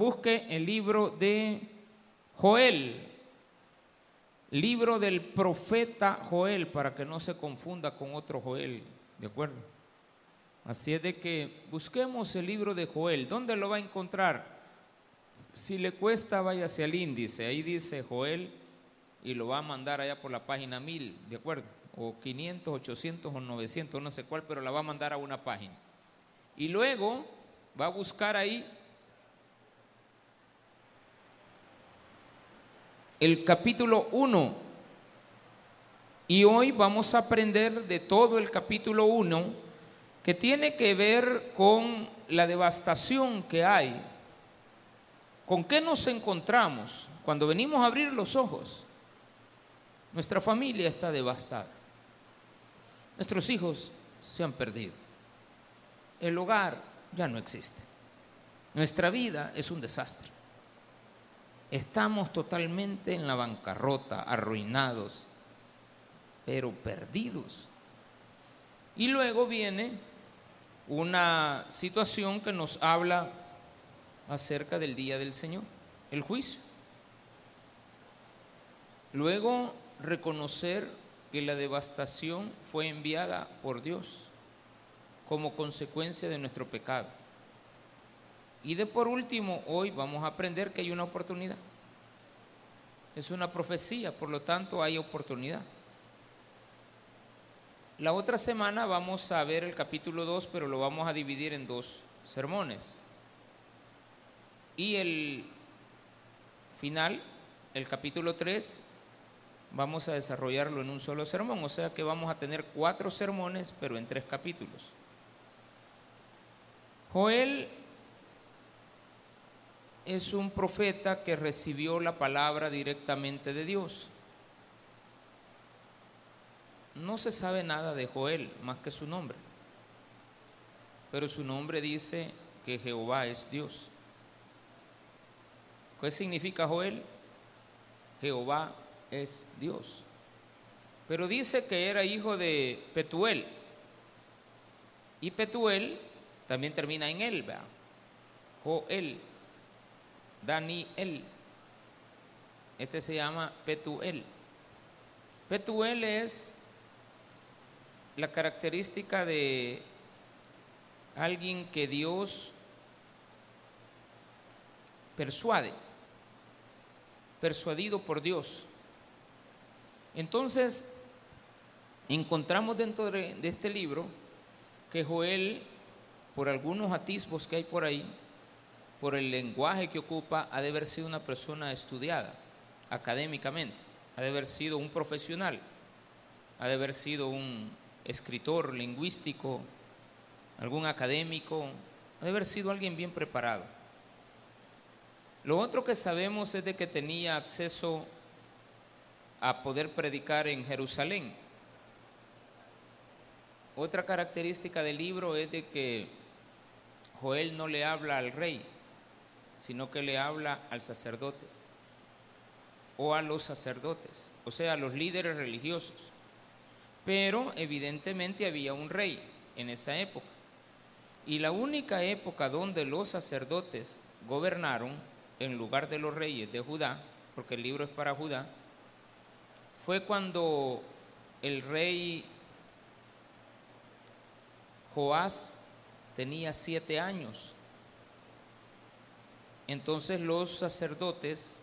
busque el libro de Joel, libro del profeta Joel, para que no se confunda con otro Joel, ¿de acuerdo? Así es de que busquemos el libro de Joel. ¿Dónde lo va a encontrar? Si le cuesta, váyase al índice. Ahí dice Joel y lo va a mandar allá por la página 1000, ¿de acuerdo? O 500, 800 o 900, no sé cuál, pero la va a mandar a una página. Y luego va a buscar ahí el capítulo 1. Y hoy vamos a aprender de todo el capítulo 1 que tiene que ver con la devastación que hay. ¿Con qué nos encontramos cuando venimos a abrir los ojos? Nuestra familia está devastada. Nuestros hijos se han perdido. El hogar ya no existe. Nuestra vida es un desastre. Estamos totalmente en la bancarrota, arruinados, pero perdidos. Y luego viene una situación que nos habla acerca del día del Señor, el juicio. Luego reconocer que la devastación fue enviada por Dios como consecuencia de nuestro pecado. Y de por último, hoy vamos a aprender que hay una oportunidad. Es una profecía, por lo tanto hay oportunidad. La otra semana vamos a ver el capítulo 2, pero lo vamos a dividir en dos sermones. Y el final, el capítulo 3, vamos a desarrollarlo en un solo sermón, o sea que vamos a tener cuatro sermones, pero en tres capítulos. Joel es un profeta que recibió la palabra directamente de Dios. No se sabe nada de Joel más que su nombre, pero su nombre dice que Jehová es Dios. ¿Qué significa Joel? Jehová es Dios. Pero dice que era hijo de Petuel. Y Petuel también termina en Elba. Joel. Daniel. Este se llama Petuel. Petuel es la característica de alguien que Dios persuade, persuadido por Dios. Entonces, encontramos dentro de, este libro que Joel, por algunos atisbos que hay por ahí, por el lenguaje que ocupa, ha de haber sido una persona estudiada académicamente, ha de haber sido un profesional, ha de haber sido un escritor lingüístico, algún académico, ha de haber sido alguien bien preparado. Lo otro que sabemos es de que tenía acceso a poder predicar en Jerusalén. Otra característica del libro es de que Joel no le habla al rey, sino que le habla al sacerdote o a los sacerdotes, o sea, a los líderes religiosos. Pero evidentemente había un rey en esa época. Y la única época donde los sacerdotes gobernaron en lugar de los reyes de Judá, porque el libro es para Judá, fue cuando el rey Joás tenía siete años. Entonces los sacerdotes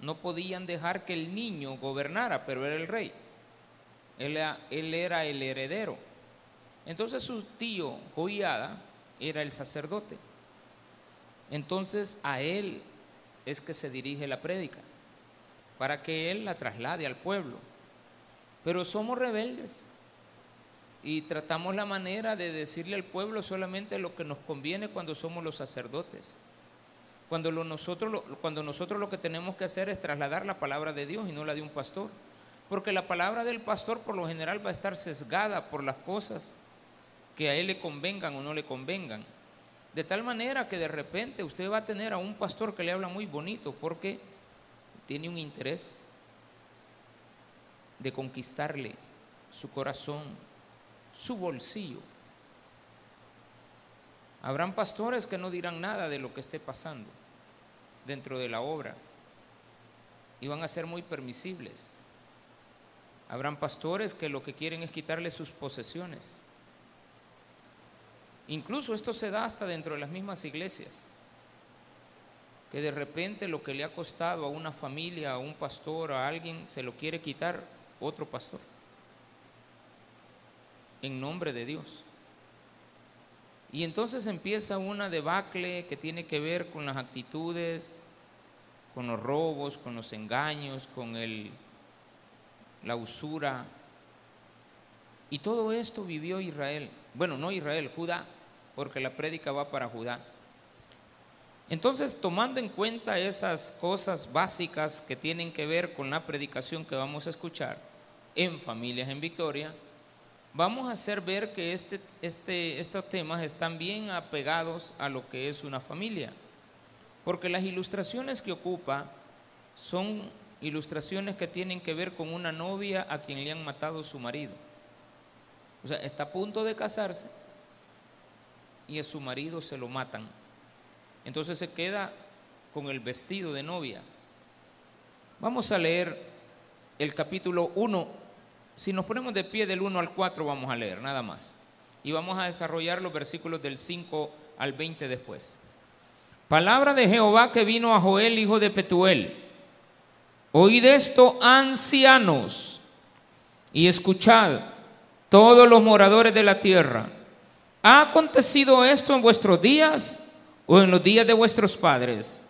no podían dejar que el niño gobernara, pero era el rey. Él era, el heredero. Entonces su tío Joiada era el sacerdote. Entonces a él es que se dirige la prédica para que Él la traslade al pueblo. Pero somos rebeldes y tratamos la manera de decirle al pueblo solamente lo que nos conviene cuando somos los sacerdotes. Cuando, nosotros, lo que tenemos que hacer es trasladar la palabra de Dios y no la de un pastor. Porque la palabra del pastor por lo general va a estar sesgada por las cosas que a él le convengan o no le convengan. De tal manera que de repente usted va a tener a un pastor que le habla muy bonito porque tiene un interés de conquistarle su corazón, su bolsillo. Habrán pastores que no dirán nada de lo que esté pasando, dentro de la obra y van a ser muy permisibles. Habrán pastores que lo que quieren es quitarle sus posesiones. Incluso esto se da hasta dentro de las mismas iglesias, que de repente lo que le ha costado a una familia, a un pastor, a alguien, se lo quiere quitar otro pastor, en nombre de Dios. Y entonces empieza una debacle que tiene que ver con las actitudes, con los robos, con los engaños, con el, la usura. Y todo esto vivió Israel. Bueno, no Israel, Judá, porque la prédica va para Judá. Entonces, tomando en cuenta esas cosas básicas que tienen que ver con la predicación que vamos a escuchar en Familias en Victoria, vamos a hacer ver que este, este, estos temas están bien apegados a lo que es una familia, porque las ilustraciones que ocupa son ilustraciones que tienen que ver con una novia a quien le han matado su marido. O sea, está a punto de casarse y a su marido se lo matan. Entonces se queda con el vestido de novia. Vamos a leer el capítulo 1 si nos ponemos de pie del 1 al 4 vamos a leer, nada más. Y vamos a desarrollar los versículos del 5 al 20 después. Palabra de Jehová que vino a Joel, hijo de Petuel. Oíd esto, ancianos, y escuchad, todos los moradores de la tierra. ¿Ha acontecido esto en vuestros días o en los días de vuestros padres?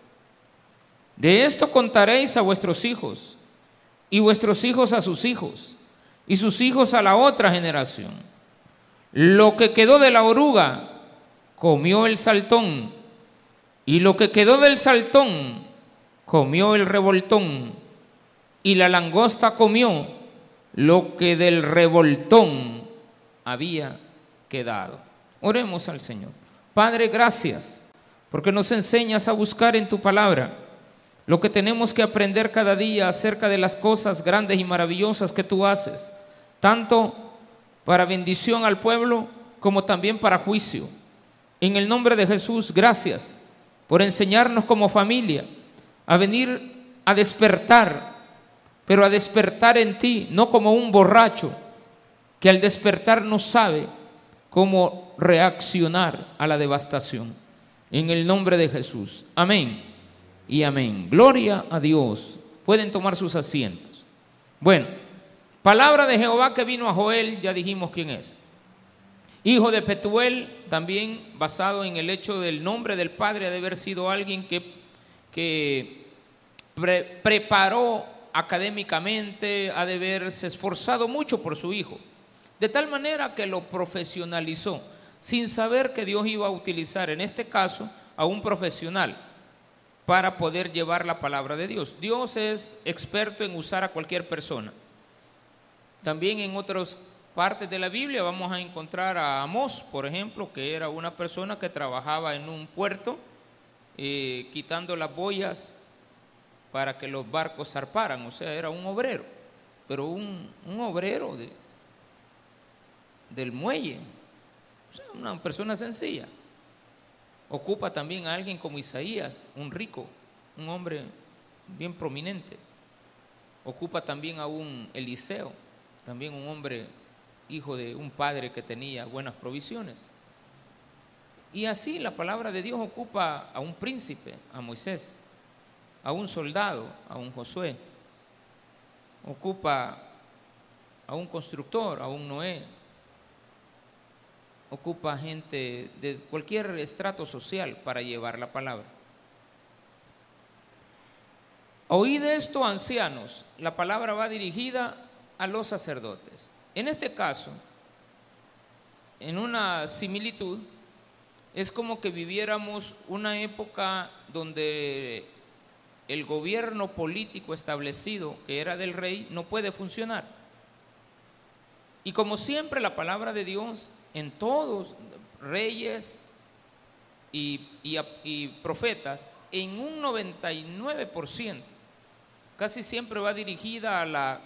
De esto contaréis a vuestros hijos y vuestros hijos a sus hijos y sus hijos a la otra generación. Lo que quedó de la oruga comió el saltón, y lo que quedó del saltón comió el revoltón, y la langosta comió lo que del revoltón había quedado. Oremos al Señor. Padre, gracias, porque nos enseñas a buscar en tu palabra lo que tenemos que aprender cada día acerca de las cosas grandes y maravillosas que tú haces tanto para bendición al pueblo como también para juicio. En el nombre de Jesús, gracias por enseñarnos como familia a venir a despertar, pero a despertar en ti, no como un borracho que al despertar no sabe cómo reaccionar a la devastación. En el nombre de Jesús. Amén y amén. Gloria a Dios. Pueden tomar sus asientos. Bueno. Palabra de Jehová que vino a Joel, ya dijimos quién es. Hijo de Petuel, también basado en el hecho del nombre del padre, de haber sido alguien que, que preparó académicamente, ha de haberse esforzado mucho por su hijo, de tal manera que lo profesionalizó, sin saber que Dios iba a utilizar en este caso a un profesional para poder llevar la palabra de Dios. Dios es experto en usar a cualquier persona. También en otras partes de la Biblia vamos a encontrar a Amós, por ejemplo, que era una persona que trabajaba en un puerto eh, quitando las boyas para que los barcos zarparan, o sea, era un obrero, pero un, obrero de, del muelle, o sea, una persona sencilla. Ocupa también a alguien como Isaías, un rico, un hombre bien prominente. Ocupa también a un Eliseo, también un hombre hijo de un padre que tenía buenas provisiones. Y así la palabra de Dios ocupa a un príncipe, a Moisés, a un soldado, a un Josué, ocupa a un constructor, a un Noé, ocupa gente de cualquier estrato social para llevar la palabra. Oíd esto, ancianos, la palabra va dirigida a los sacerdotes. En este caso, en una similitud, es como que viviéramos una época donde el gobierno político establecido, que era del rey, no puede funcionar. Y como siempre la palabra de Dios en todos, reyes y, y profetas, en un 99%, casi siempre va dirigida a la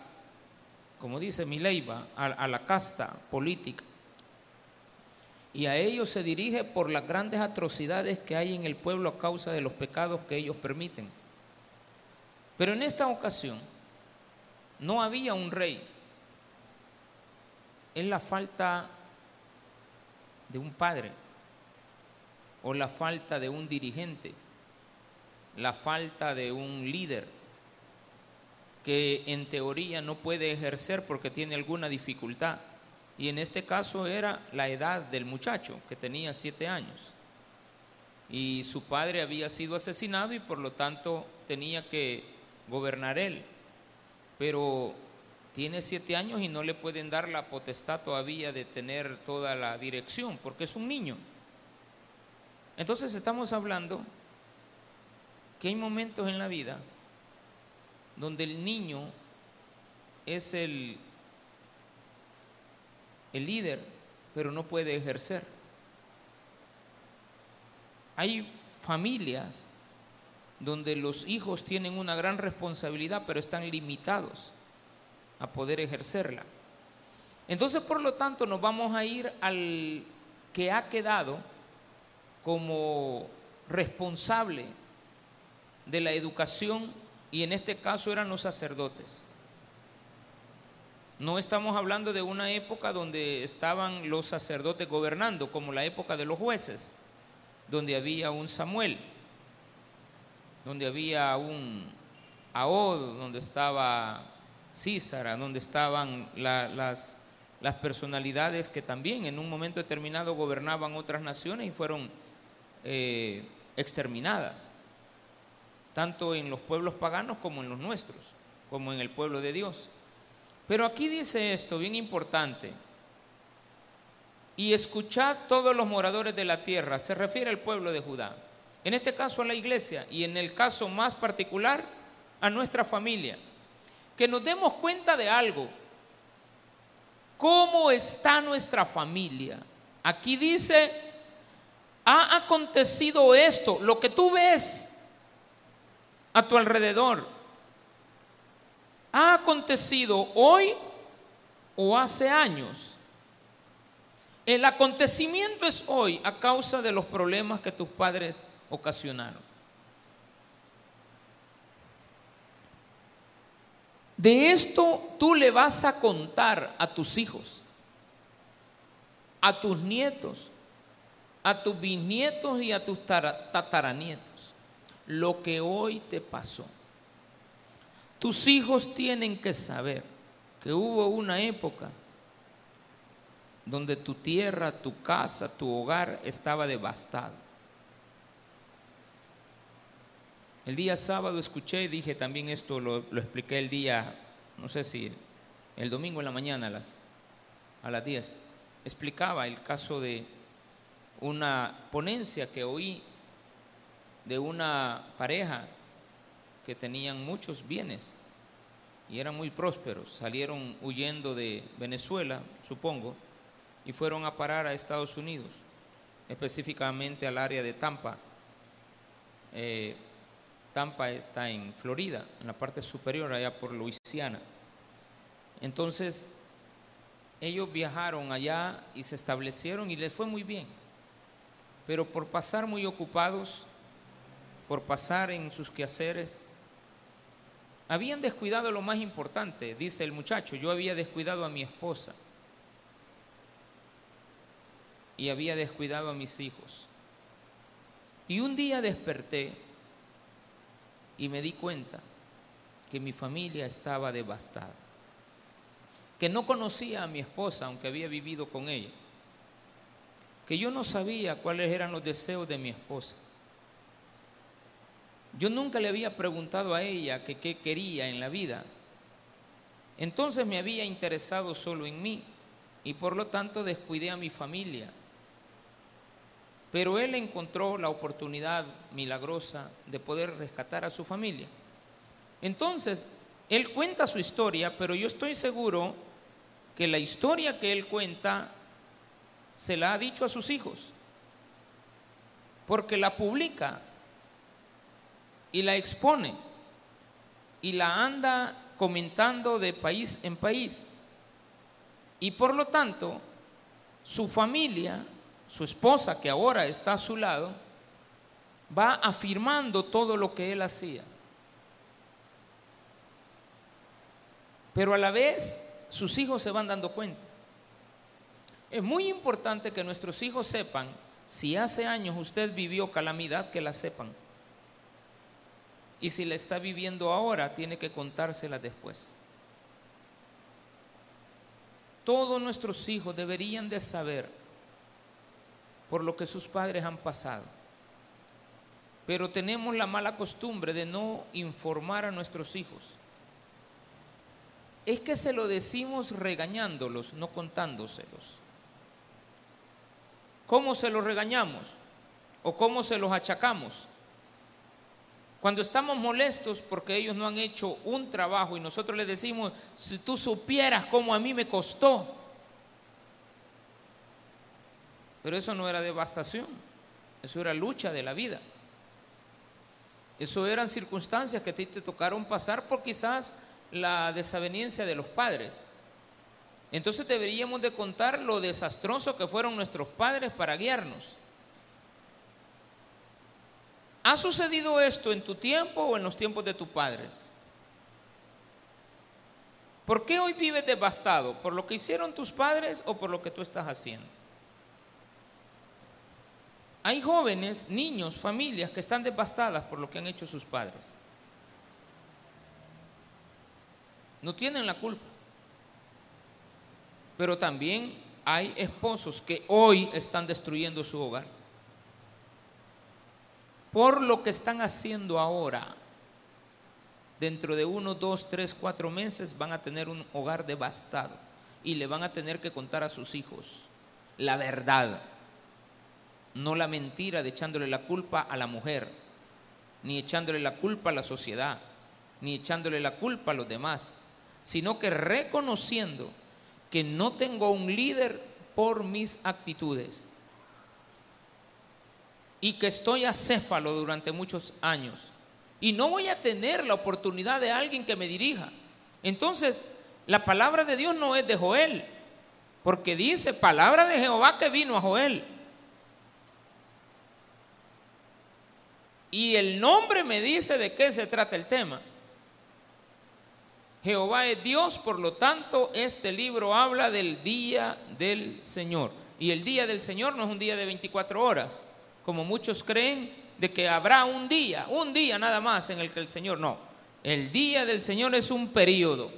como dice Mileiva, a, a la casta política. y a ellos se dirige por las grandes atrocidades que hay en el pueblo a causa de los pecados que ellos permiten. Pero en esta ocasión no había un rey. Es la falta de un padre o la falta de un dirigente, la falta de un líder que en teoría no puede ejercer porque tiene alguna dificultad y en este caso era la edad del muchacho, que tenía siete años. Y su padre había sido asesinado y por lo tanto tenía que gobernar él. Pero tiene siete años y no le pueden dar la potestad todavía de tener toda la dirección, porque es un niño. Entonces estamos hablando que hay momentos en la vida donde el niño es el el líder, pero no puede ejercer. Hay familias donde los hijos tienen una gran responsabilidad, pero están limitados a poder ejercerla. Entonces, por lo tanto, nos vamos a ir al que ha quedado como responsable de la educación, y en este caso eran los sacerdotes. No estamos hablando de una época donde estaban los sacerdotes gobernando, como la época de los jueces, donde había un Samuel, donde había un Ahod, donde estaba Císara, donde estaban las, personalidades que también en un momento determinado gobernaban otras naciones y fueron eh, exterminadas, tanto en los pueblos paganos como en los nuestros, como en el pueblo de Dios. Pero aquí dice esto, bien importante. Y escuchad todos los moradores de la tierra, se refiere al pueblo de Judá. En este caso a la iglesia y en el caso más particular a nuestra familia. Que nos demos cuenta de algo. ¿Cómo está nuestra familia? Aquí dice, ha acontecido esto, lo que tú ves a tu alrededor ha acontecido hoy o hace años. El acontecimiento es hoy a causa de los problemas que tus padres ocasionaron. De esto tú le vas a contar a tus hijos, a tus nietos, a tus bisnietos y a tus tataranietos, lo que hoy te pasó. Tus hijos tienen que saber que hubo una época donde tu tierra, tu casa, tu hogar estaba devastado. El día sábado escuché, dije también esto, lo, expliqué el día, no sé si el domingo en la mañana a las, a las 10, explicaba el caso de una ponencia que oí de una pareja que tenían muchos bienes y eran muy prósperos. Salieron huyendo de Venezuela, supongo, y fueron a parar a Estados Unidos, específicamente al área de Tampa. Eh, Tampa está en Florida, en la parte superior, allá por Luisiana. Entonces, ellos viajaron allá y se establecieron y les fue muy bien. Pero por pasar muy ocupados, por pasar en sus quehaceres, habían descuidado lo más importante, dice el muchacho, yo había descuidado a mi esposa. Y había descuidado a mis hijos. Y un día desperté y me di cuenta que mi familia estaba devastada, que no conocía a mi esposa aunque había vivido con ella, que yo no sabía cuáles eran los deseos de mi esposa yo nunca le había preguntado a ella qué quería en la vida. Entonces me había interesado solo en mí y por lo tanto descuidé a mi familia. Pero él encontró la oportunidad milagrosa de poder rescatar a su familia. Entonces, él cuenta su historia, pero yo estoy seguro que la historia que él cuenta se la ha dicho a sus hijos, porque la publica y la expone y la anda comentando de país en país. Y por lo tanto, su familia, su esposa que ahora está a su lado, va afirmando todo lo que él hacía. Pero a la vez sus hijos se van dando cuenta. Es muy importante que nuestros hijos sepan, si hace años usted vivió calamidad, que la sepan. Y si la está viviendo ahora, tiene que contársela después. Todos nuestros hijos deberían de saber por lo que sus padres han pasado. Pero tenemos la mala costumbre de no informar a nuestros hijos. Es que se lo decimos regañándolos, no contándoselos. ¿Cómo se los regañamos? ¿O cómo se los achacamos? Cuando estamos molestos porque ellos no han hecho un trabajo y nosotros les decimos, si tú supieras cómo a mí me costó. Pero eso no era devastación, eso era lucha de la vida. Eso eran circunstancias que a ti te tocaron pasar por quizás la desaveniencia de los padres. Entonces deberíamos de contar lo desastroso que fueron nuestros padres para guiarnos. ¿Ha sucedido esto en tu tiempo o en los tiempos de tus padres? ¿Por qué hoy vives devastado? ¿Por lo que hicieron tus padres o por lo que tú estás haciendo? Hay jóvenes, niños, familias que están devastadas por lo que han hecho sus padres. No tienen la culpa. Pero también hay esposos que hoy están destruyendo su hogar por lo que están haciendo ahora, dentro de uno, dos, tres, cuatro meses van a tener un hogar devastado y le van a tener que contar a sus hijos la verdad, no la mentira de echándole la culpa a la mujer, ni echándole la culpa a la sociedad, ni echándole la culpa a los demás, sino que reconociendo que no tengo un líder por mis actitudes, y que estoy acéfalo durante muchos años y no voy a tener la oportunidad de alguien que me dirija. Entonces, la palabra de Dios no es de Joel, porque dice palabra de Jehová que vino a Joel. Y el nombre me dice de qué se trata el tema. Jehová es Dios, por lo tanto, este libro habla del día del Señor. Y el día del Señor no es un día de 24 horas, como muchos creen, de que habrá un día, un día nada más en el que el Señor, no, el día del Señor es un periodo.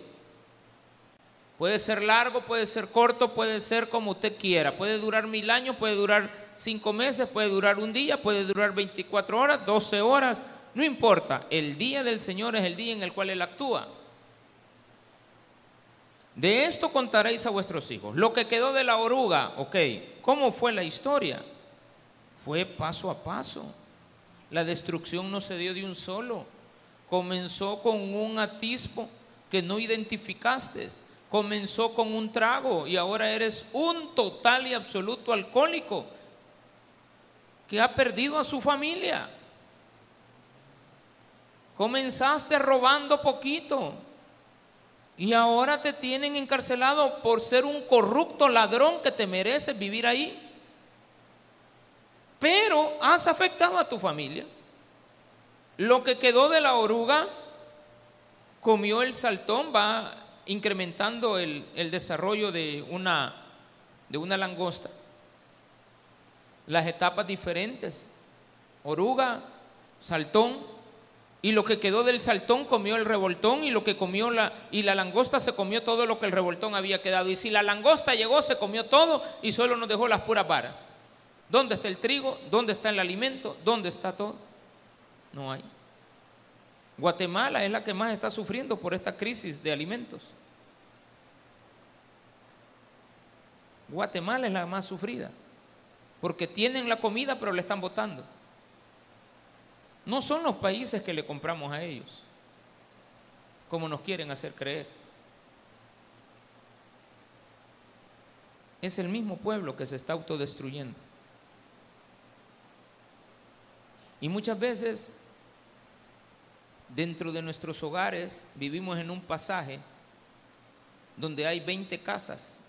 Puede ser largo, puede ser corto, puede ser como usted quiera, puede durar mil años, puede durar cinco meses, puede durar un día, puede durar 24 horas, 12 horas, no importa, el día del Señor es el día en el cual Él actúa. De esto contaréis a vuestros hijos. Lo que quedó de la oruga, ok, ¿cómo fue la historia? Fue paso a paso. La destrucción no se dio de un solo. Comenzó con un atisbo que no identificaste. Comenzó con un trago y ahora eres un total y absoluto alcohólico que ha perdido a su familia. Comenzaste robando poquito y ahora te tienen encarcelado por ser un corrupto ladrón que te mereces vivir ahí pero has afectado a tu familia. Lo que quedó de la oruga comió el saltón, va incrementando el, desarrollo de una, de una langosta. Las etapas diferentes, oruga, saltón, y lo que quedó del saltón comió el revoltón y lo que comió la y la langosta se comió todo lo que el revoltón había quedado y si la langosta llegó se comió todo y solo nos dejó las puras varas. ¿Dónde está el trigo? ¿Dónde está el alimento? ¿Dónde está todo? No hay. Guatemala es la que más está sufriendo por esta crisis de alimentos. Guatemala es la más sufrida, porque tienen la comida pero le están botando. No son los países que le compramos a ellos, como nos quieren hacer creer. Es el mismo pueblo que se está autodestruyendo. Y muchas veces dentro de nuestros hogares vivimos en un pasaje donde hay 20 casas,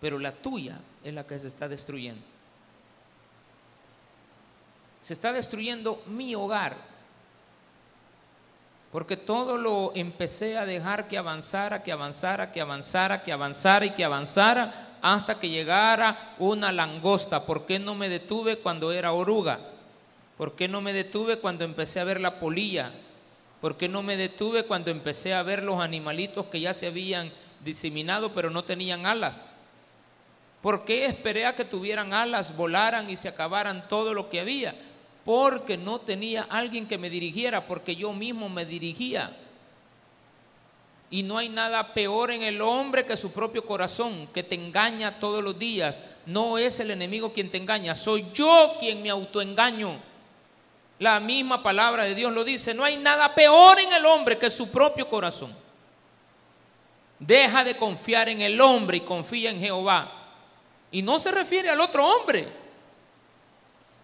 pero la tuya es la que se está destruyendo. se está destruyendo mi hogar. Porque todo lo empecé a dejar que avanzara, que avanzara, que avanzara, que avanzara y que avanzara hasta que llegara una langosta. ¿Por qué no me detuve cuando era oruga? ¿Por qué no me detuve cuando empecé a ver la polilla? ¿Por qué no me detuve cuando empecé a ver los animalitos que ya se habían diseminado pero no tenían alas? ¿Por qué esperé a que tuvieran alas, volaran y se acabaran todo lo que había? Porque no tenía alguien que me dirigiera, porque yo mismo me dirigía. Y no hay nada peor en el hombre que su propio corazón, que te engaña todos los días. No es el enemigo quien te engaña, soy yo quien me autoengaño. La misma palabra de Dios lo dice, no hay nada peor en el hombre que su propio corazón. Deja de confiar en el hombre y confía en Jehová. Y no se refiere al otro hombre.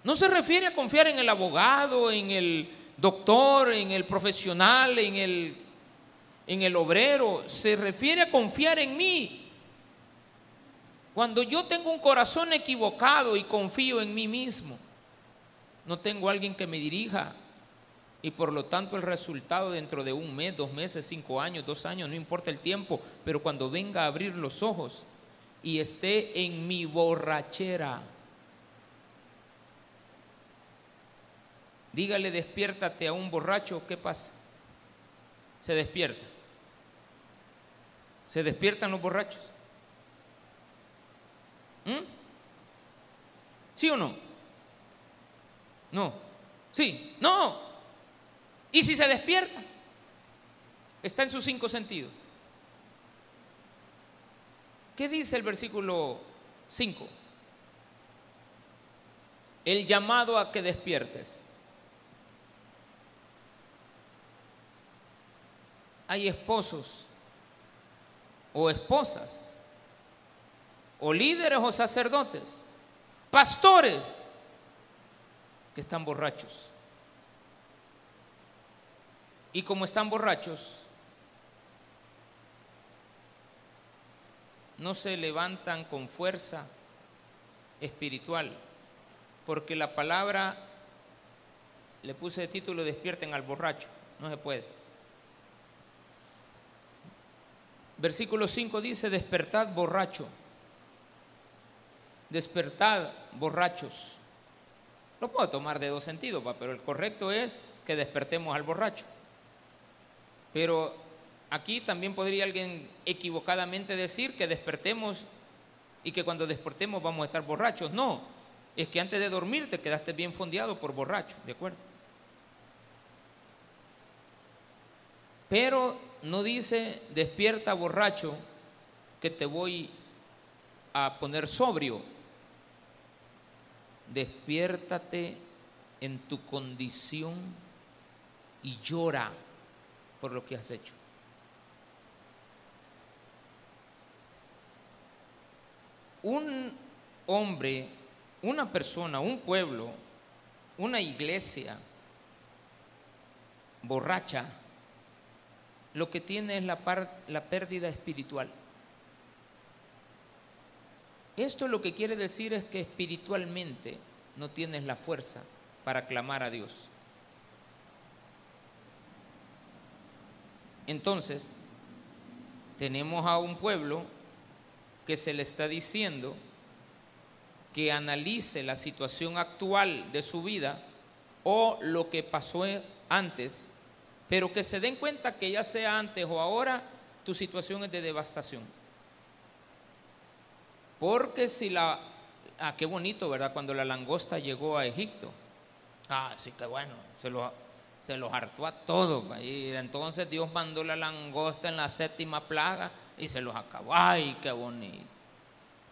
No se refiere a confiar en el abogado, en el doctor, en el profesional, en el, en el obrero. Se refiere a confiar en mí. Cuando yo tengo un corazón equivocado y confío en mí mismo no tengo alguien que me dirija y por lo tanto el resultado dentro de un mes, dos meses, cinco años, dos años, no importa el tiempo, pero cuando venga a abrir los ojos y esté en mi borrachera, dígale despiértate a un borracho, ¿qué pasa? Se despierta. ¿Se despiertan los borrachos? ¿Mm? ¿Sí o no? No. Sí. No. ¿Y si se despierta? Está en sus cinco sentidos. ¿Qué dice el versículo 5? El llamado a que despiertes. Hay esposos o esposas, o líderes o sacerdotes, pastores que están borrachos. Y como están borrachos, no se levantan con fuerza espiritual, porque la palabra, le puse de título, despierten al borracho, no se puede. Versículo 5 dice, despertad borracho, despertad borrachos. Lo puedo tomar de dos sentidos, pero el correcto es que despertemos al borracho. Pero aquí también podría alguien equivocadamente decir que despertemos y que cuando despertemos vamos a estar borrachos. No, es que antes de dormir te quedaste bien fondeado por borracho, ¿de acuerdo? Pero no dice despierta borracho que te voy a poner sobrio despiértate en tu condición y llora por lo que has hecho. Un hombre, una persona, un pueblo, una iglesia borracha, lo que tiene es la, la pérdida espiritual. Esto lo que quiere decir es que espiritualmente no tienes la fuerza para clamar a Dios. Entonces, tenemos a un pueblo que se le está diciendo que analice la situación actual de su vida o lo que pasó antes, pero que se den cuenta que ya sea antes o ahora, tu situación es de devastación. Porque si la... Ah, qué bonito, ¿verdad? Cuando la langosta llegó a Egipto. Ah, sí que bueno, se los, se los hartó a todos. Y entonces Dios mandó la langosta en la séptima plaga y se los acabó. ¡Ay, qué bonito!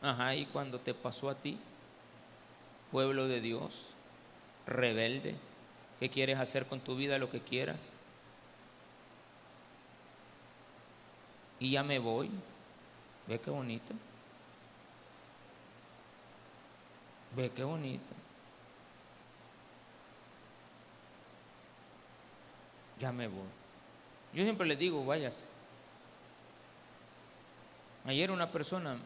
Ajá, y cuando te pasó a ti, pueblo de Dios, rebelde, ¿qué quieres hacer con tu vida? Lo que quieras. Y ya me voy. ¿Ve qué bonito? Ve qué bonito. Ya me voy. Yo siempre les digo, váyase. Ayer una persona,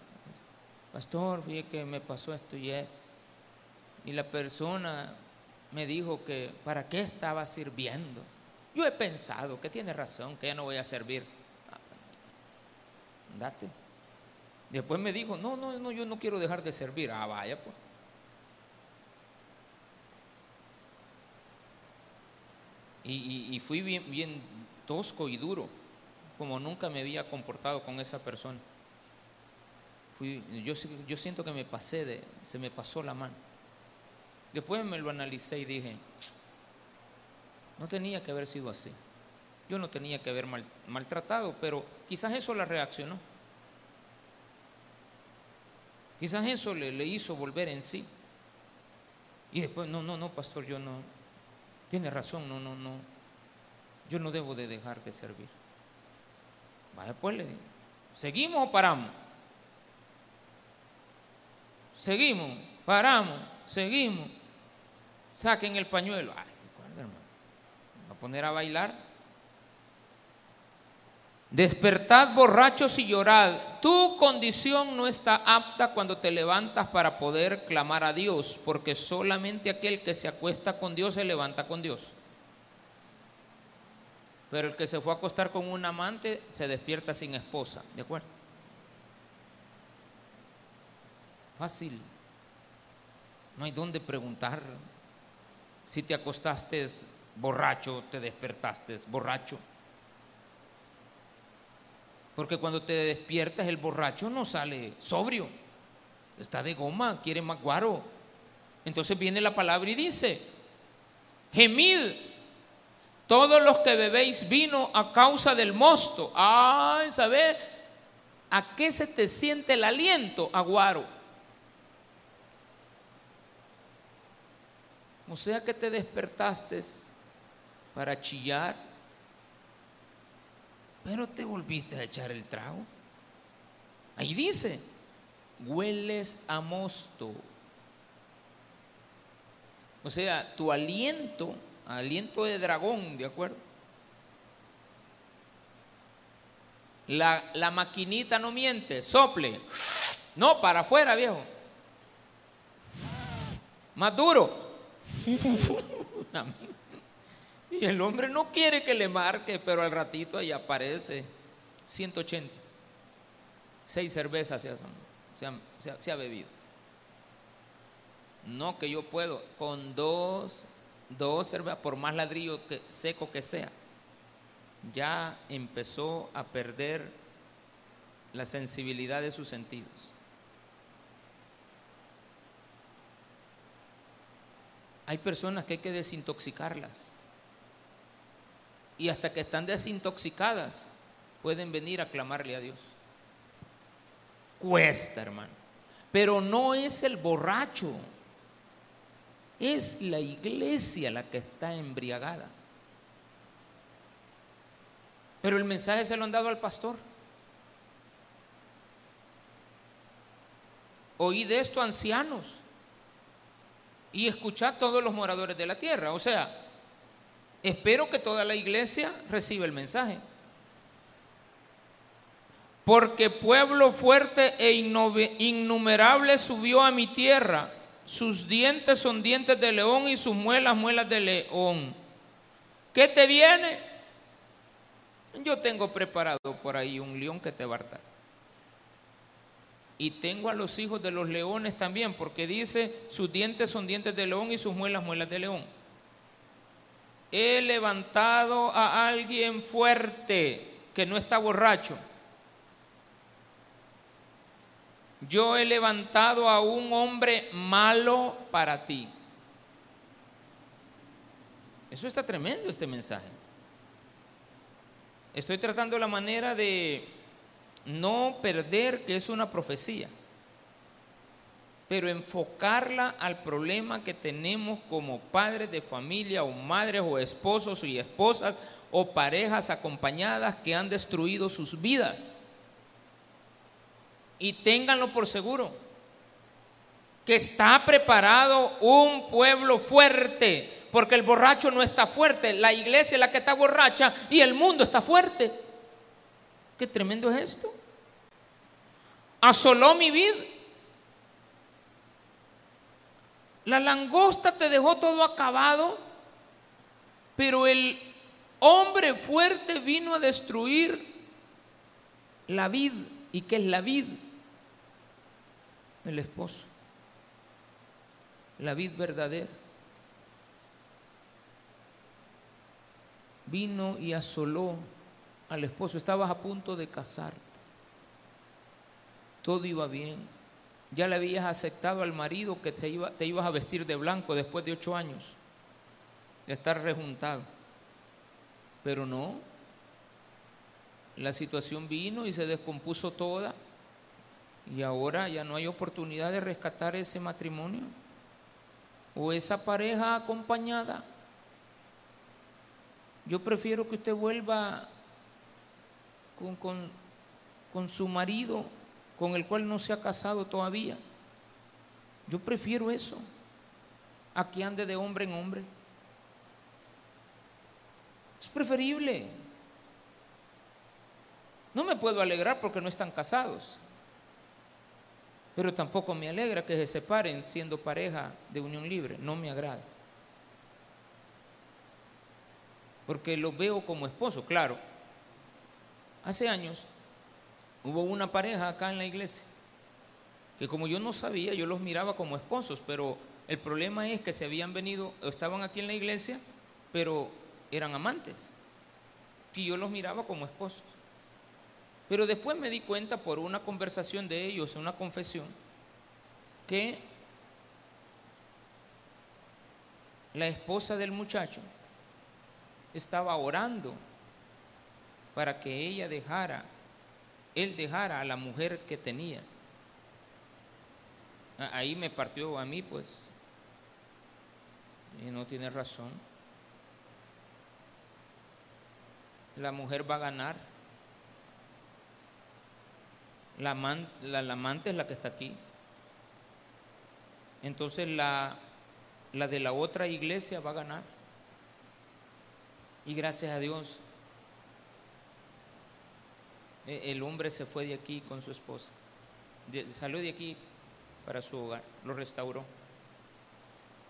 pastor, fíjate que me pasó esto y esto. Y la persona me dijo que para qué estaba sirviendo. Yo he pensado que tiene razón, que ya no voy a servir. Date. Después me dijo, no, no, no, yo no quiero dejar de servir. Ah, vaya pues. Y, fui bien, tosco y duro, como nunca me había comportado con esa persona. yo, yo siento que me pasé de, se me pasó la mano. Después me lo analicé y dije, no tenía que haber sido así. Yo no tenía que haber maltratado, pero quizás eso la reaccionó. Quizás eso le, le, hizo volver en sí. Y después, no, no, no, pastor, yo no. Tiene razón, no, no, no. Yo no debo de dejar de servir. Vaya, pues le digo, ¿seguimos o paramos? Seguimos, paramos, seguimos. Saquen el pañuelo. Ay, hermano? ¿Va a poner a bailar? Despertad borrachos y llorad. Tu condición no está apta cuando te levantas para poder clamar a Dios, porque solamente aquel que se acuesta con Dios se levanta con Dios. Pero el que se fue a acostar con un amante se despierta sin esposa, ¿de acuerdo? Fácil. No hay dónde preguntar. Si te acostaste borracho, te despertaste borracho. Porque cuando te despiertas el borracho no sale sobrio. Está de goma, quiere más guaro. Entonces viene la palabra y dice, gemid todos los que bebéis vino a causa del mosto. Ay, ¿sabes? ¿A qué se te siente el aliento? Aguaro. O sea que te despertaste para chillar pero te volviste a echar el trago. Ahí dice, hueles a mosto. O sea, tu aliento, aliento de dragón, ¿de acuerdo? La, la maquinita no miente, sople. No, para afuera, viejo. Más duro. Y el hombre no quiere que le marque, pero al ratito ahí aparece 180. Seis cervezas se, ha, bebido. No que yo puedo, con dos, dos cervezas, por más ladrillo que, seco que sea, ya empezó a perder la sensibilidad de sus sentidos. Hay personas que hay que desintoxicarlas y hasta que están desintoxicadas pueden venir a clamarle a Dios. Cuesta, hermano. Pero no es el borracho, es la iglesia la que está embriagada. Pero el mensaje se lo han dado al pastor. Oí de esto ancianos y escuchad todos los moradores de la tierra. O sea, Espero que toda la iglesia reciba el mensaje. Porque pueblo fuerte e innumerable subió a mi tierra. Sus dientes son dientes de león y sus muelas muelas de león. ¿Qué te viene? Yo tengo preparado por ahí un león que te va a hartar. Y tengo a los hijos de los leones también, porque dice, sus dientes son dientes de león y sus muelas muelas de león he levantado a alguien fuerte que no está borracho. Yo he levantado a un hombre malo para ti. Eso está tremendo este mensaje. Estoy tratando la manera de no perder que es una profecía pero enfocarla al problema que tenemos como padres de familia o madres o esposos y esposas o parejas acompañadas que han destruido sus vidas. Y ténganlo por seguro, que está preparado un pueblo fuerte, porque el borracho no está fuerte, la iglesia es la que está borracha y el mundo está fuerte. Qué tremendo es esto. Asoló mi vida La langosta te dejó todo acabado, pero el hombre fuerte vino a destruir la vid. ¿Y qué es la vid? El esposo. La vid verdadera. Vino y asoló al esposo. Estabas a punto de casarte. Todo iba bien. Ya le habías aceptado al marido que te, iba, te ibas a vestir de blanco después de ocho años de estar rejuntado. Pero no, la situación vino y se descompuso toda y ahora ya no hay oportunidad de rescatar ese matrimonio o esa pareja acompañada. Yo prefiero que usted vuelva con, con, con su marido con el cual no se ha casado todavía. Yo prefiero eso a que ande de hombre en hombre. Es preferible. No me puedo alegrar porque no están casados, pero tampoco me alegra que se separen siendo pareja de unión libre. No me agrada. Porque lo veo como esposo, claro. Hace años Hubo una pareja acá en la iglesia que como yo no sabía, yo los miraba como esposos, pero el problema es que se habían venido, estaban aquí en la iglesia, pero eran amantes. Y yo los miraba como esposos. Pero después me di cuenta por una conversación de ellos, una confesión, que la esposa del muchacho estaba orando para que ella dejara él dejara a la mujer que tenía. Ahí me partió a mí, pues, y no tiene razón. La mujer va a ganar. La, amante es la que está aquí. Entonces la, la de la otra iglesia va a ganar. Y gracias a Dios el hombre se fue de aquí con su esposa. salió de aquí para su hogar, lo restauró.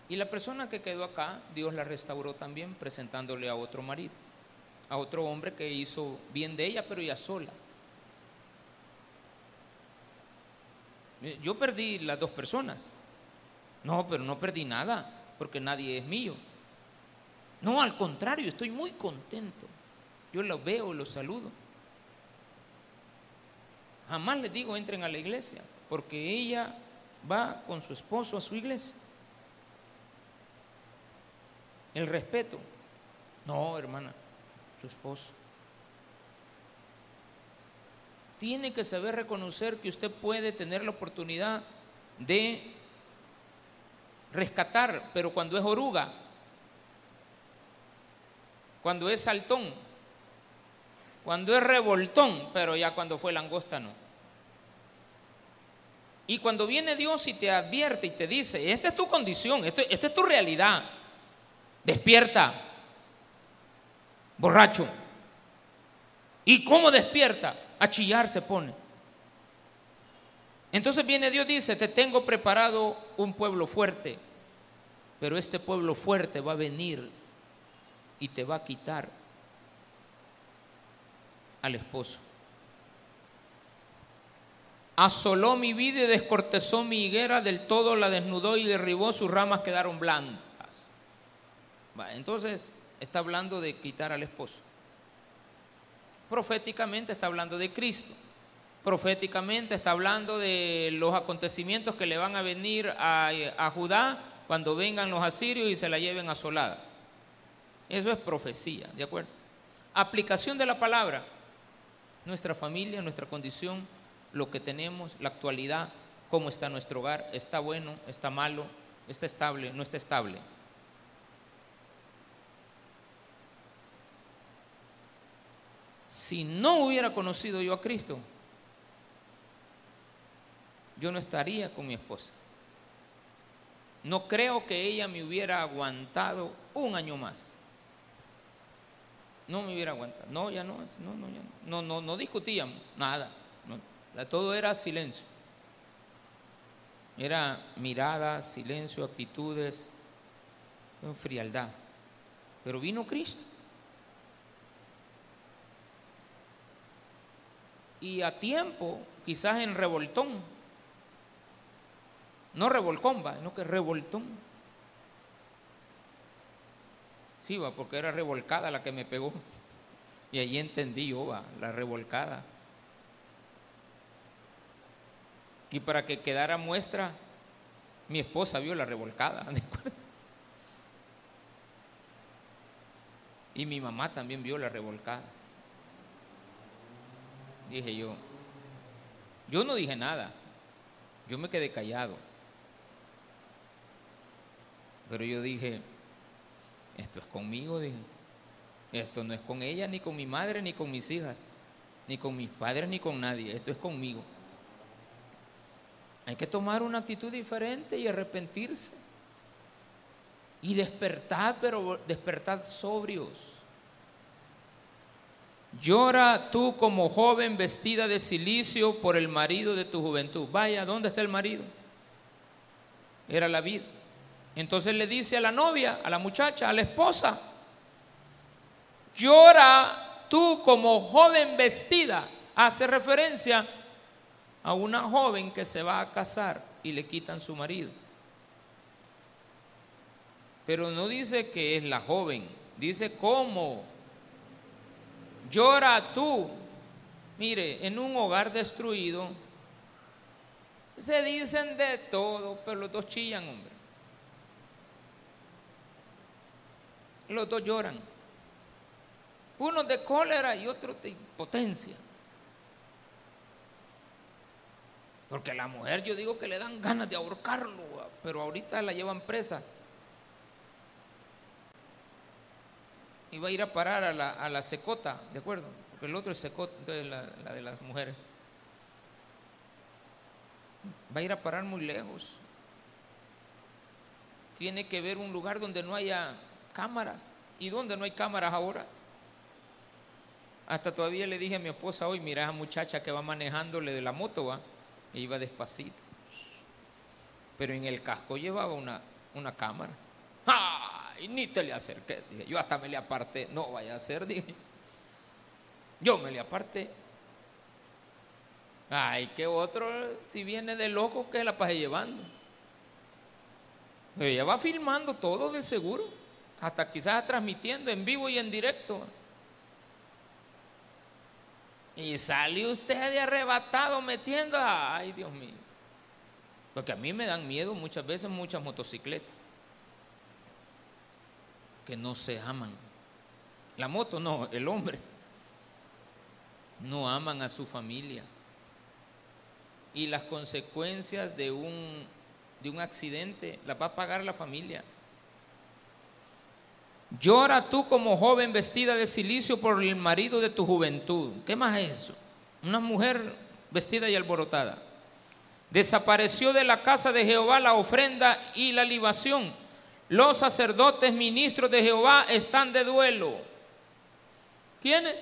Y la persona que quedó acá, Dios la restauró también presentándole a otro marido, a otro hombre que hizo bien de ella, pero ya sola. Eh, yo perdí las dos personas. No, pero no perdí nada, porque nadie es mío. No, al contrario, estoy muy contento. Yo lo veo, lo saludo. Jamás les digo entren a la iglesia, porque ella va con su esposo a su iglesia. El respeto. No, hermana, su esposo. Tiene que saber reconocer que usted puede tener la oportunidad de rescatar, pero cuando es oruga, cuando es saltón, cuando es revoltón, pero ya cuando fue langosta no. Y cuando viene Dios y te advierte y te dice, esta es tu condición, esta, esta es tu realidad, despierta, borracho. ¿Y cómo despierta? A chillar se pone. Entonces viene Dios y dice, te tengo preparado un pueblo fuerte, pero este pueblo fuerte va a venir y te va a quitar al esposo. Asoló mi vida y descortezó mi higuera, del todo la desnudó y derribó, sus ramas quedaron blancas. entonces está hablando de quitar al esposo. Proféticamente está hablando de Cristo. Proféticamente está hablando de los acontecimientos que le van a venir a, a Judá cuando vengan los asirios y se la lleven asolada. Eso es profecía, ¿de acuerdo? Aplicación de la palabra nuestra familia, nuestra condición, lo que tenemos, la actualidad, cómo está nuestro hogar, está bueno, está malo, está estable, no está estable. Si no hubiera conocido yo a Cristo, yo no estaría con mi esposa. No creo que ella me hubiera aguantado un año más. No me hubiera aguantado. No, ya no, no, no, ya no. No, no, discutíamos nada. todo era silencio. Era mirada, silencio, actitudes, frialdad. Pero vino Cristo. Y a tiempo, quizás en revoltón. No revolcón, va, no que revoltón. Sí, va, porque era revolcada la que me pegó. Y ahí entendí yo, va, la revolcada. Y para que quedara muestra, mi esposa vio la revolcada, ¿de acuerdo? Y mi mamá también vio la revolcada. Dije yo, yo no dije nada, yo me quedé callado. Pero yo dije, esto es conmigo, dije. Esto no es con ella, ni con mi madre, ni con mis hijas, ni con mis padres, ni con nadie. Esto es conmigo. Hay que tomar una actitud diferente y arrepentirse. Y despertar, pero despertar sobrios. Llora tú como joven vestida de silicio por el marido de tu juventud. Vaya, ¿dónde está el marido? Era la vida. Entonces le dice a la novia, a la muchacha, a la esposa, llora tú como joven vestida. Hace referencia a una joven que se va a casar y le quitan su marido. Pero no dice que es la joven, dice cómo. Llora tú. Mire, en un hogar destruido se dicen de todo, pero los dos chillan, hombre. Los dos lloran. Uno de cólera y otro de impotencia. Porque la mujer yo digo que le dan ganas de ahorcarlo, pero ahorita la llevan presa. Y va a ir a parar a la, secota, ¿de acuerdo? Porque el otro es secota, la, la de las mujeres. Va a ir a parar muy lejos. Tiene que ver un lugar donde no haya cámaras. ¿Y donde no hay cámaras ahora? Hasta todavía le dije a mi esposa hoy, mira a esa muchacha que va manejándole de la moto, va e iba despacito. Pero en el casco llevaba una, una cámara. ¡Ay! Ni te le acerqué. Dije, yo hasta me le aparté. No vaya a ser, dije. Yo me le aparté. Ay, que otro, si viene de loco, que la pase llevando. Pero ella va filmando todo de seguro. Hasta quizás transmitiendo en vivo y en directo. Y sale usted de arrebatado metiendo, ay Dios mío. Porque a mí me dan miedo muchas veces muchas motocicletas que no se aman. La moto no, el hombre. No aman a su familia. Y las consecuencias de un, de un accidente las va a pagar la familia. Llora tú como joven vestida de silicio por el marido de tu juventud. ¿Qué más es eso? Una mujer vestida y alborotada. Desapareció de la casa de Jehová la ofrenda y la libación. Los sacerdotes ministros de Jehová están de duelo. ¿Quiénes?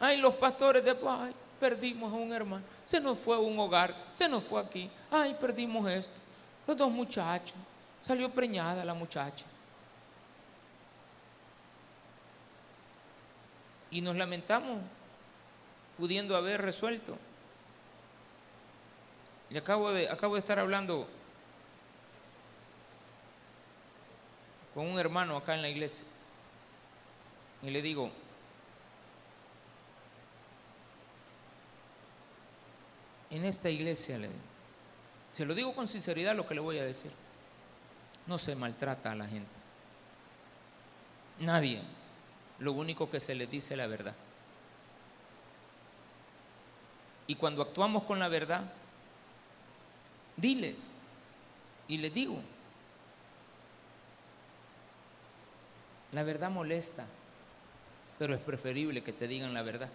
Ay, los pastores de ay, perdimos a un hermano. Se nos fue a un hogar, se nos fue aquí. Ay, perdimos esto. Los dos muchachos. Salió preñada la muchacha. Y nos lamentamos pudiendo haber resuelto. Y acabo de, acabo de estar hablando con un hermano acá en la iglesia y le digo, en esta iglesia, se lo digo con sinceridad lo que le voy a decir, no se maltrata a la gente. Nadie lo único que se les dice es la verdad. Y cuando actuamos con la verdad, diles, y les digo, la verdad molesta, pero es preferible que te digan la verdad,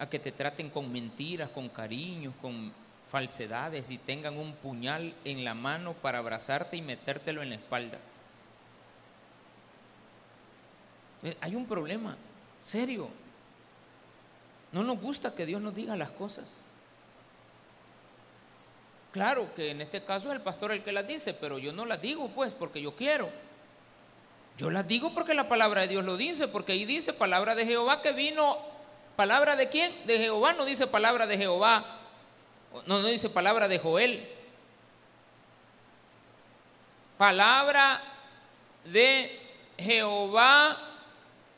a que te traten con mentiras, con cariños, con falsedades y tengan un puñal en la mano para abrazarte y metértelo en la espalda. Eh, hay un problema serio. No nos gusta que Dios nos diga las cosas. Claro que en este caso es el pastor el que las dice, pero yo no las digo pues porque yo quiero. Yo las digo porque la palabra de Dios lo dice, porque ahí dice palabra de Jehová que vino, palabra de quién? De Jehová, no dice palabra de Jehová, no, no dice palabra de Joel. Palabra de Jehová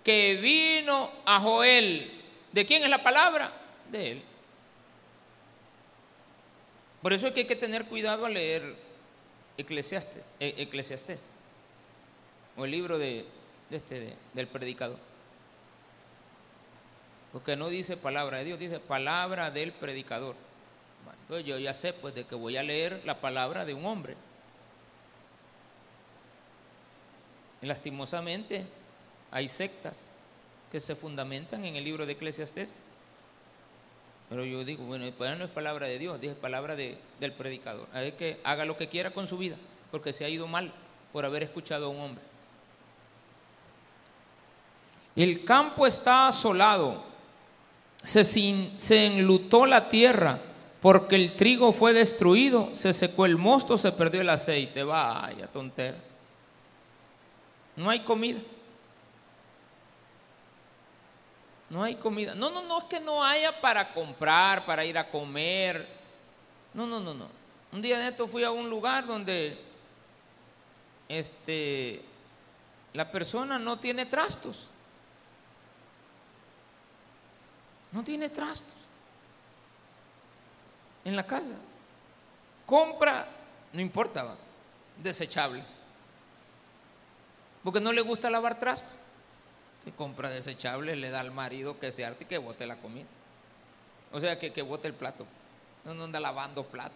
que vino a Joel. ¿De quién es la palabra? De él. Por eso es que hay que tener cuidado al leer Eclesiastes, e, o el libro de, este, del predicador. Porque no dice palabra de Dios, dice palabra del predicador. entonces yo ya sé pues de que voy a leer la palabra de un hombre. Y lastimosamente hay sectas que se fundamentan en el libro de Eclesiastes pero yo digo, bueno, pues no es palabra de Dios, es palabra de, del predicador. A que haga lo que quiera con su vida, porque se ha ido mal por haber escuchado a un hombre. El campo está asolado, se, se enlutó la tierra, porque el trigo fue destruido, se secó el mosto, se perdió el aceite. Vaya, tontera. No hay comida. No hay comida. No, no, no es que no haya para comprar, para ir a comer. No, no, no, no. Un día de esto fui a un lugar donde este, la persona no tiene trastos. No tiene trastos en la casa. Compra, no importa, desechable. Porque no le gusta lavar trastos. Compra desechable, le da al marido que se arte y que bote la comida. O sea, que, que bote el plato. No, anda lavando plato.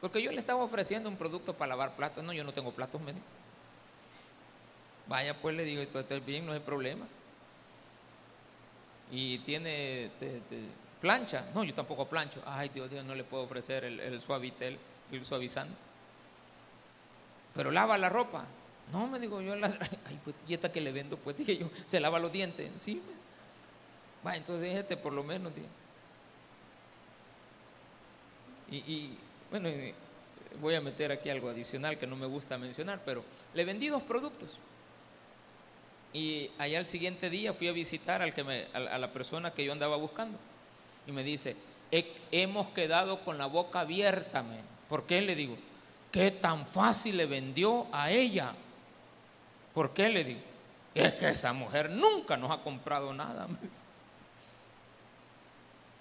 Porque yo le estaba ofreciendo un producto para lavar platos. No, yo no tengo platos, me Vaya, pues le digo, esto está bien, no hay problema. Y tiene plancha. No, yo tampoco plancho. Ay, Dios, Dios, no le puedo ofrecer el, el suavitel, el suavizante. Pero lava la ropa. No, me digo yo, la, ay, pues, y esta que le vendo, pues dije yo, se lava los dientes sí Va, entonces déjate por lo menos, Y, y bueno, voy a meter aquí algo adicional que no me gusta mencionar, pero le vendí dos productos. Y allá al siguiente día fui a visitar al que me, a, la persona que yo andaba buscando. Y me dice, hemos quedado con la boca abierta. ¿Por qué? Le digo, ¿qué tan fácil le vendió a ella? ¿Por qué le digo? Es que esa mujer nunca nos ha comprado nada.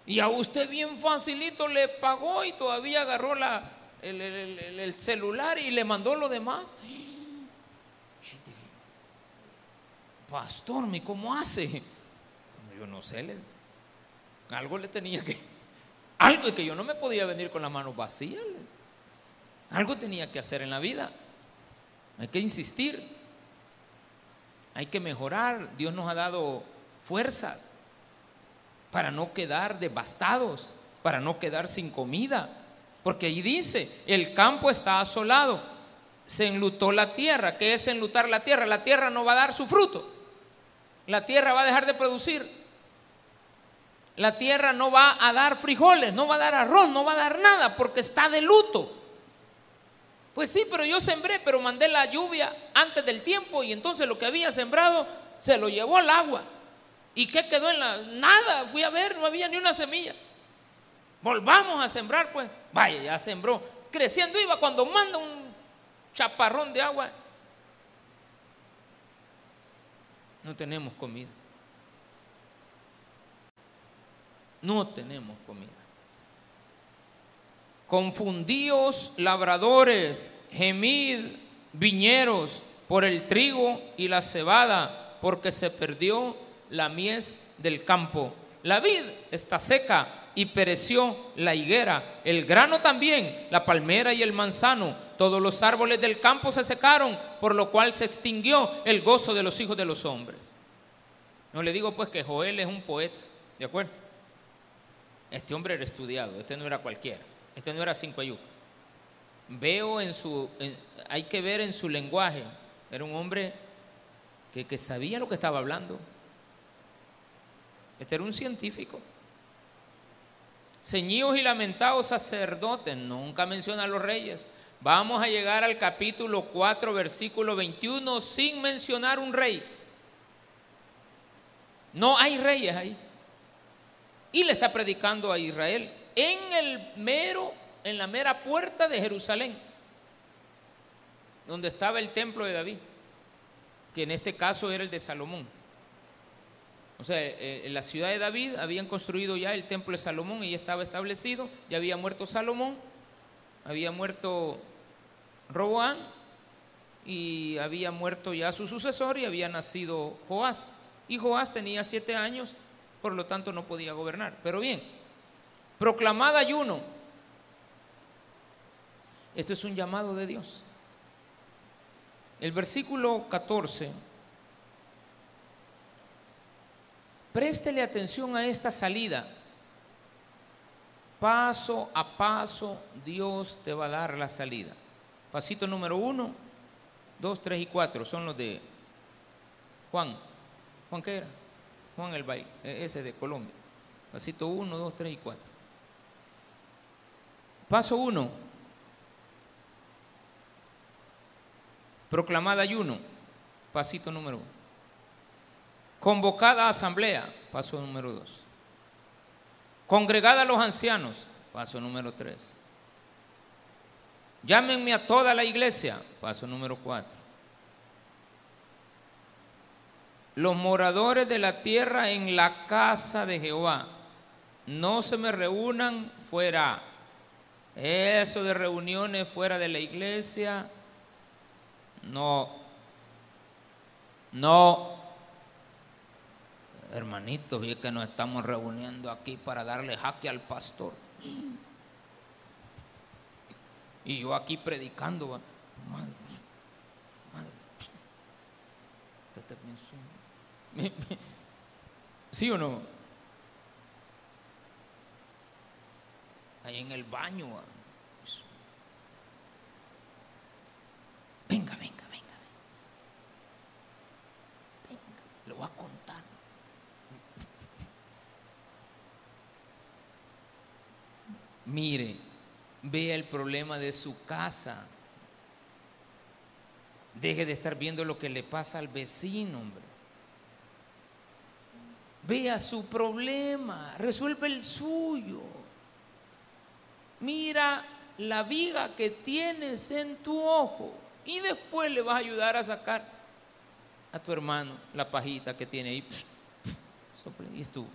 Y a usted bien facilito le pagó y todavía agarró la, el, celular y le mandó lo demás. Pastor, ¿cómo hace? Yo no sé, algo le tenía que, algo que yo no me podía venir con las manos vacías. Algo tenía que hacer en la vida. Hay que insistir. Hay que mejorar. Dios nos ha dado fuerzas para no quedar devastados, para no quedar sin comida. Porque ahí dice, el campo está asolado, se enlutó la tierra. ¿Qué es enlutar la tierra? La tierra no va a dar su fruto. La tierra va a dejar de producir. La tierra no va a dar frijoles, no va a dar arroz, no va a dar nada porque está de luto. Pues sí, pero yo sembré, pero mandé la lluvia antes del tiempo y entonces lo que había sembrado se lo llevó al agua. ¿Y qué quedó en la... Nada, fui a ver, no había ni una semilla. Volvamos a sembrar, pues. Vaya, ya sembró. Creciendo iba cuando manda un chaparrón de agua. No tenemos comida. No tenemos comida. Confundíos labradores, gemid viñeros por el trigo y la cebada, porque se perdió la mies del campo. La vid está seca y pereció la higuera, el grano también, la palmera y el manzano. Todos los árboles del campo se secaron, por lo cual se extinguió el gozo de los hijos de los hombres. No le digo pues que Joel es un poeta, ¿de acuerdo? Este hombre era estudiado, este no era cualquiera. Este no era cinco ayú. Veo en su, hay que ver en su lenguaje, era un hombre que, que sabía lo que estaba hablando. Este era un científico. Ceñidos y lamentados sacerdotes, nunca menciona a los reyes. Vamos a llegar al capítulo 4, versículo 21, sin mencionar un rey. No hay reyes ahí. Y le está predicando a Israel en el mero, en la mera puerta de Jerusalén, donde estaba el templo de David, que en este caso era el de Salomón. O sea, eh, en la ciudad de David habían construido ya el templo de Salomón y ya estaba establecido, ya había muerto Salomón, había muerto Roboán y había muerto ya su sucesor y había nacido Joás. Y Joás tenía siete años, por lo tanto no podía gobernar. Pero bien, proclamada ayuno. Esto es un llamado de Dios. El versículo 14. Préstele atención a esta salida. Paso a paso Dios te va a dar la salida. Pasito número uno, dos, tres y cuatro son los de Juan. ¿Juan qué era? Juan el baile, e, ese de Colombia. Pasito uno, dos, tres y cuatro. Paso uno. Proclamada ayuno. Pasito número uno. Convocada asamblea. Paso número dos. Congregada a los ancianos. Paso número tres. Llámenme a toda la iglesia. Paso número cuatro. Los moradores de la tierra en la casa de Jehová. No se me reúnan fuera. Eso de reuniones fuera de la iglesia. No. No. Hermanitos, vi que nos estamos reuniendo aquí para darle jaque al pastor. Y yo aquí predicando, madre, madre, ¿Sí o no? Ahí en el baño. Venga, venga, venga, venga. Venga, lo voy a contar. Mire, vea el problema de su casa. Deje de estar viendo lo que le pasa al vecino, hombre. Vea su problema, resuelve el suyo. Mira la viga que tienes en tu ojo y después le vas a ayudar a sacar a tu hermano la pajita que tiene ahí. Y estuvo.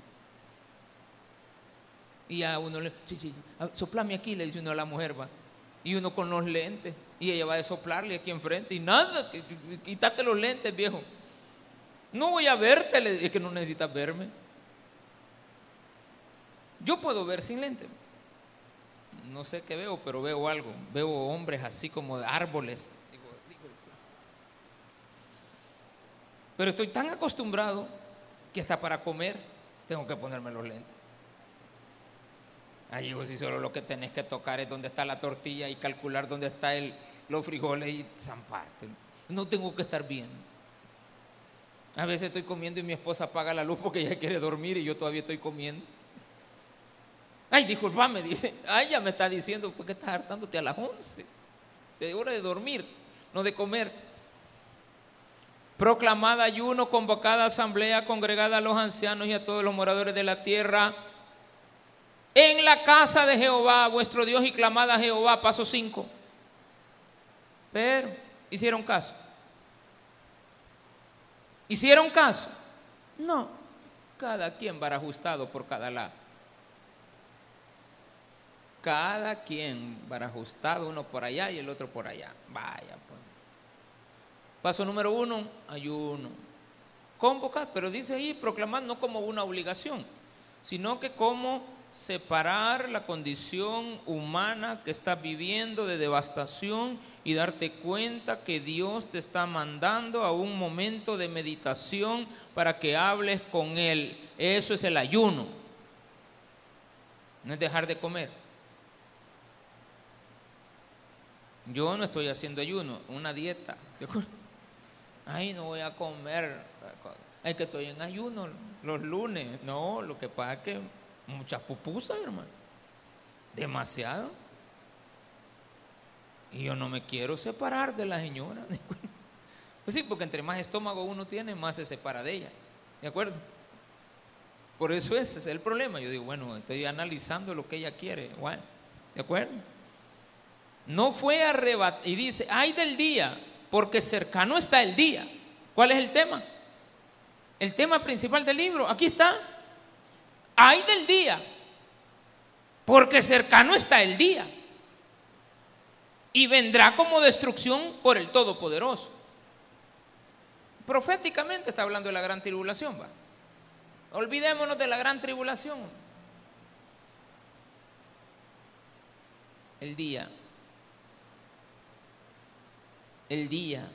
Y a uno le, sí, soplame aquí, le dice uno a la mujer, va. Y uno con los lentes. Y ella va a soplarle aquí enfrente. Y nada, quítate los lentes, viejo. No voy a verte, le, es que no necesitas verme. Yo puedo ver sin lentes. No sé qué veo, pero veo algo. Veo hombres así como de árboles. Pero estoy tan acostumbrado que hasta para comer tengo que ponerme los lentes. Ahí digo, si solo lo que tenés que tocar es dónde está la tortilla y calcular dónde está el, los frijoles y zamparte. No tengo que estar bien. A veces estoy comiendo y mi esposa apaga la luz porque ella quiere dormir y yo todavía estoy comiendo. Ay, disculpame, dice. Ay, ya me está diciendo, ¿por qué estás hartándote a las 11? De hora de dormir, no de comer. Proclamada ayuno, convocada asamblea, congregada a los ancianos y a todos los moradores de la tierra en la casa de Jehová, vuestro Dios, y clamada a Jehová, paso 5. Pero, ¿hicieron caso? ¿Hicieron caso? No, cada quien va ajustado por cada lado. Cada quien va ajustado, uno por allá y el otro por allá. Vaya, pues. Paso número uno, ayuno. Convocar, pero dice ahí proclamar no como una obligación, sino que como separar la condición humana que estás viviendo de devastación y darte cuenta que Dios te está mandando a un momento de meditación para que hables con Él. Eso es el ayuno. No es dejar de comer. Yo no estoy haciendo ayuno, una dieta. Ay, no voy a comer. Es que estoy en ayuno los lunes. No, lo que pasa es que muchas pupusas, hermano. demasiado. Y yo no me quiero separar de la señora. Pues sí, porque entre más estómago uno tiene, más se separa de ella. ¿De acuerdo? Por eso ese es el problema. Yo digo, bueno, estoy analizando lo que ella quiere. Bueno, ¿De acuerdo? No fue arrebatado. Y dice, ay del día, porque cercano está el día. ¿Cuál es el tema? El tema principal del libro. Aquí está. Ay del día, porque cercano está el día. Y vendrá como destrucción por el Todopoderoso. Proféticamente está hablando de la gran tribulación, va. Olvidémonos de la gran tribulación. El día. El día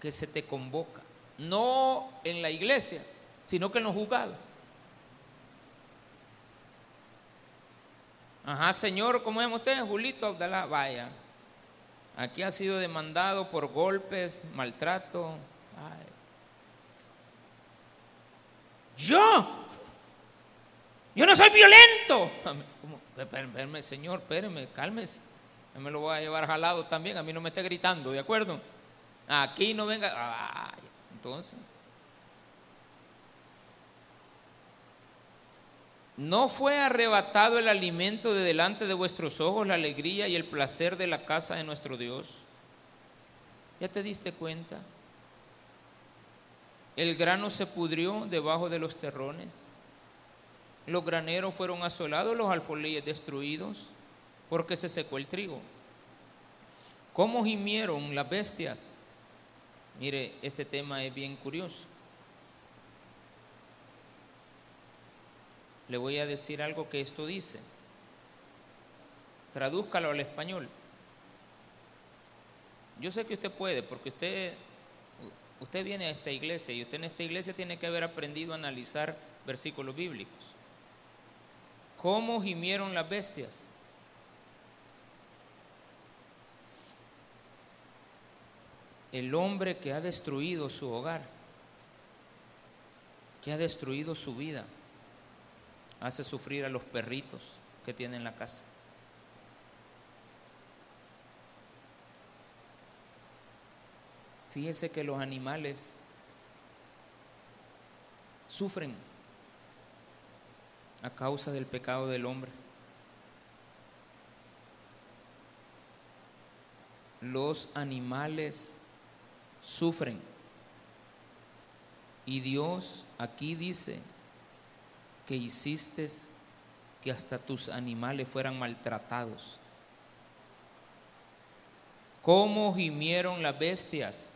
que se te convoca. No en la iglesia, sino que en los juzgados. Ajá, señor, ¿cómo es usted? Julito Abdalá, vaya. Aquí ha sido demandado por golpes, maltrato. Yo, yo no soy violento. Espérame, señor, espérame, cálmese. Yo me lo voy a llevar jalado también, a mí no me esté gritando, ¿de acuerdo? Aquí no venga. entonces. ¿No fue arrebatado el alimento de delante de vuestros ojos, la alegría y el placer de la casa de nuestro Dios? ¿Ya te diste cuenta? El grano se pudrió debajo de los terrones. Los graneros fueron asolados, los alfolíes destruidos, porque se secó el trigo. ¿Cómo gimieron las bestias? Mire, este tema es bien curioso. le voy a decir algo que esto dice. Tradúzcalo al español. Yo sé que usted puede, porque usted, usted viene a esta iglesia y usted en esta iglesia tiene que haber aprendido a analizar versículos bíblicos. ¿Cómo gimieron las bestias? El hombre que ha destruido su hogar, que ha destruido su vida hace sufrir a los perritos que tiene en la casa. Fíjese que los animales sufren a causa del pecado del hombre. Los animales sufren. Y Dios aquí dice que hiciste que hasta tus animales fueran maltratados. Cómo gimieron las bestias,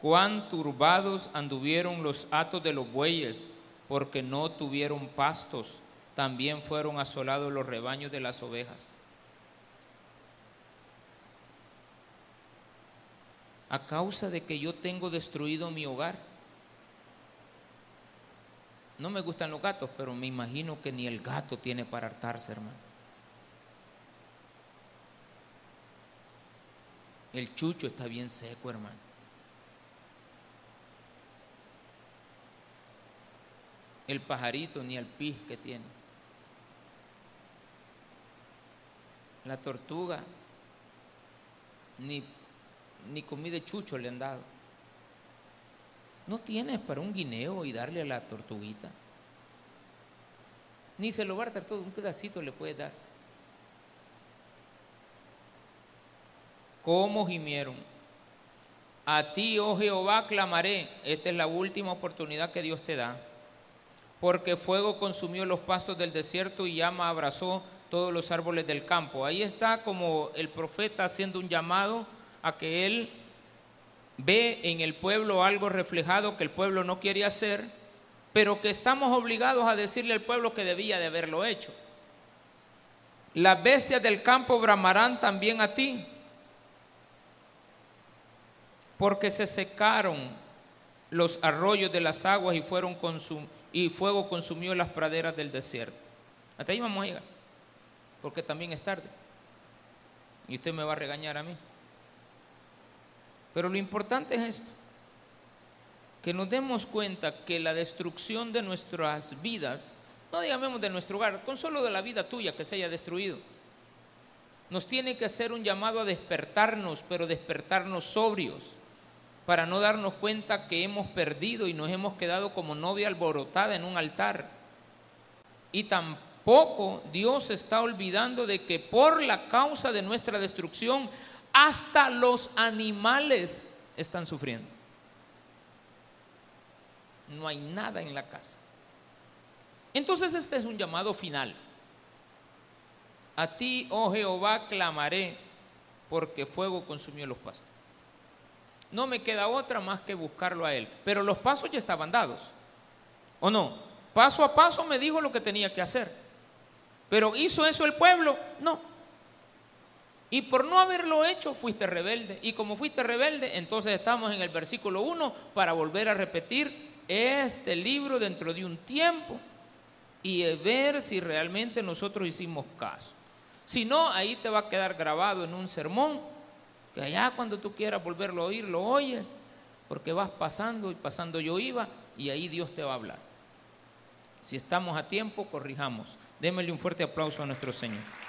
cuán turbados anduvieron los atos de los bueyes, porque no tuvieron pastos, también fueron asolados los rebaños de las ovejas. A causa de que yo tengo destruido mi hogar, no me gustan los gatos, pero me imagino que ni el gato tiene para hartarse, hermano. El chucho está bien seco, hermano. El pajarito ni el pis que tiene. La tortuga ni, ni comida de chucho le han dado. No tienes para un guineo y darle a la tortuguita. Ni se lo va a dar todo, un pedacito le puede dar. ¿Cómo gimieron? A ti, oh Jehová, clamaré. Esta es la última oportunidad que Dios te da. Porque fuego consumió los pastos del desierto y llama abrazó todos los árboles del campo. Ahí está como el profeta haciendo un llamado a que él ve en el pueblo algo reflejado que el pueblo no quiere hacer, pero que estamos obligados a decirle al pueblo que debía de haberlo hecho. Las bestias del campo bramarán también a ti, porque se secaron los arroyos de las aguas y, fueron y fuego consumió las praderas del desierto. Hasta ahí vamos a llegar, porque también es tarde. Y usted me va a regañar a mí. Pero lo importante es esto, que nos demos cuenta que la destrucción de nuestras vidas no digamos de nuestro hogar, con solo de la vida tuya que se haya destruido. Nos tiene que hacer un llamado a despertarnos, pero despertarnos sobrios, para no darnos cuenta que hemos perdido y nos hemos quedado como novia alborotada en un altar. Y tampoco Dios está olvidando de que por la causa de nuestra destrucción, hasta los animales están sufriendo. No hay nada en la casa. Entonces este es un llamado final. A ti, oh Jehová, clamaré, porque fuego consumió los pastos. No me queda otra más que buscarlo a Él. Pero los pasos ya estaban dados. ¿O no? Paso a paso me dijo lo que tenía que hacer. Pero ¿hizo eso el pueblo? No. Y por no haberlo hecho, fuiste rebelde. Y como fuiste rebelde, entonces estamos en el versículo 1 para volver a repetir este libro dentro de un tiempo y ver si realmente nosotros hicimos caso. Si no, ahí te va a quedar grabado en un sermón, que allá cuando tú quieras volverlo a oír, lo oyes, porque vas pasando y pasando yo iba, y ahí Dios te va a hablar. Si estamos a tiempo, corrijamos. Démosle un fuerte aplauso a nuestro Señor.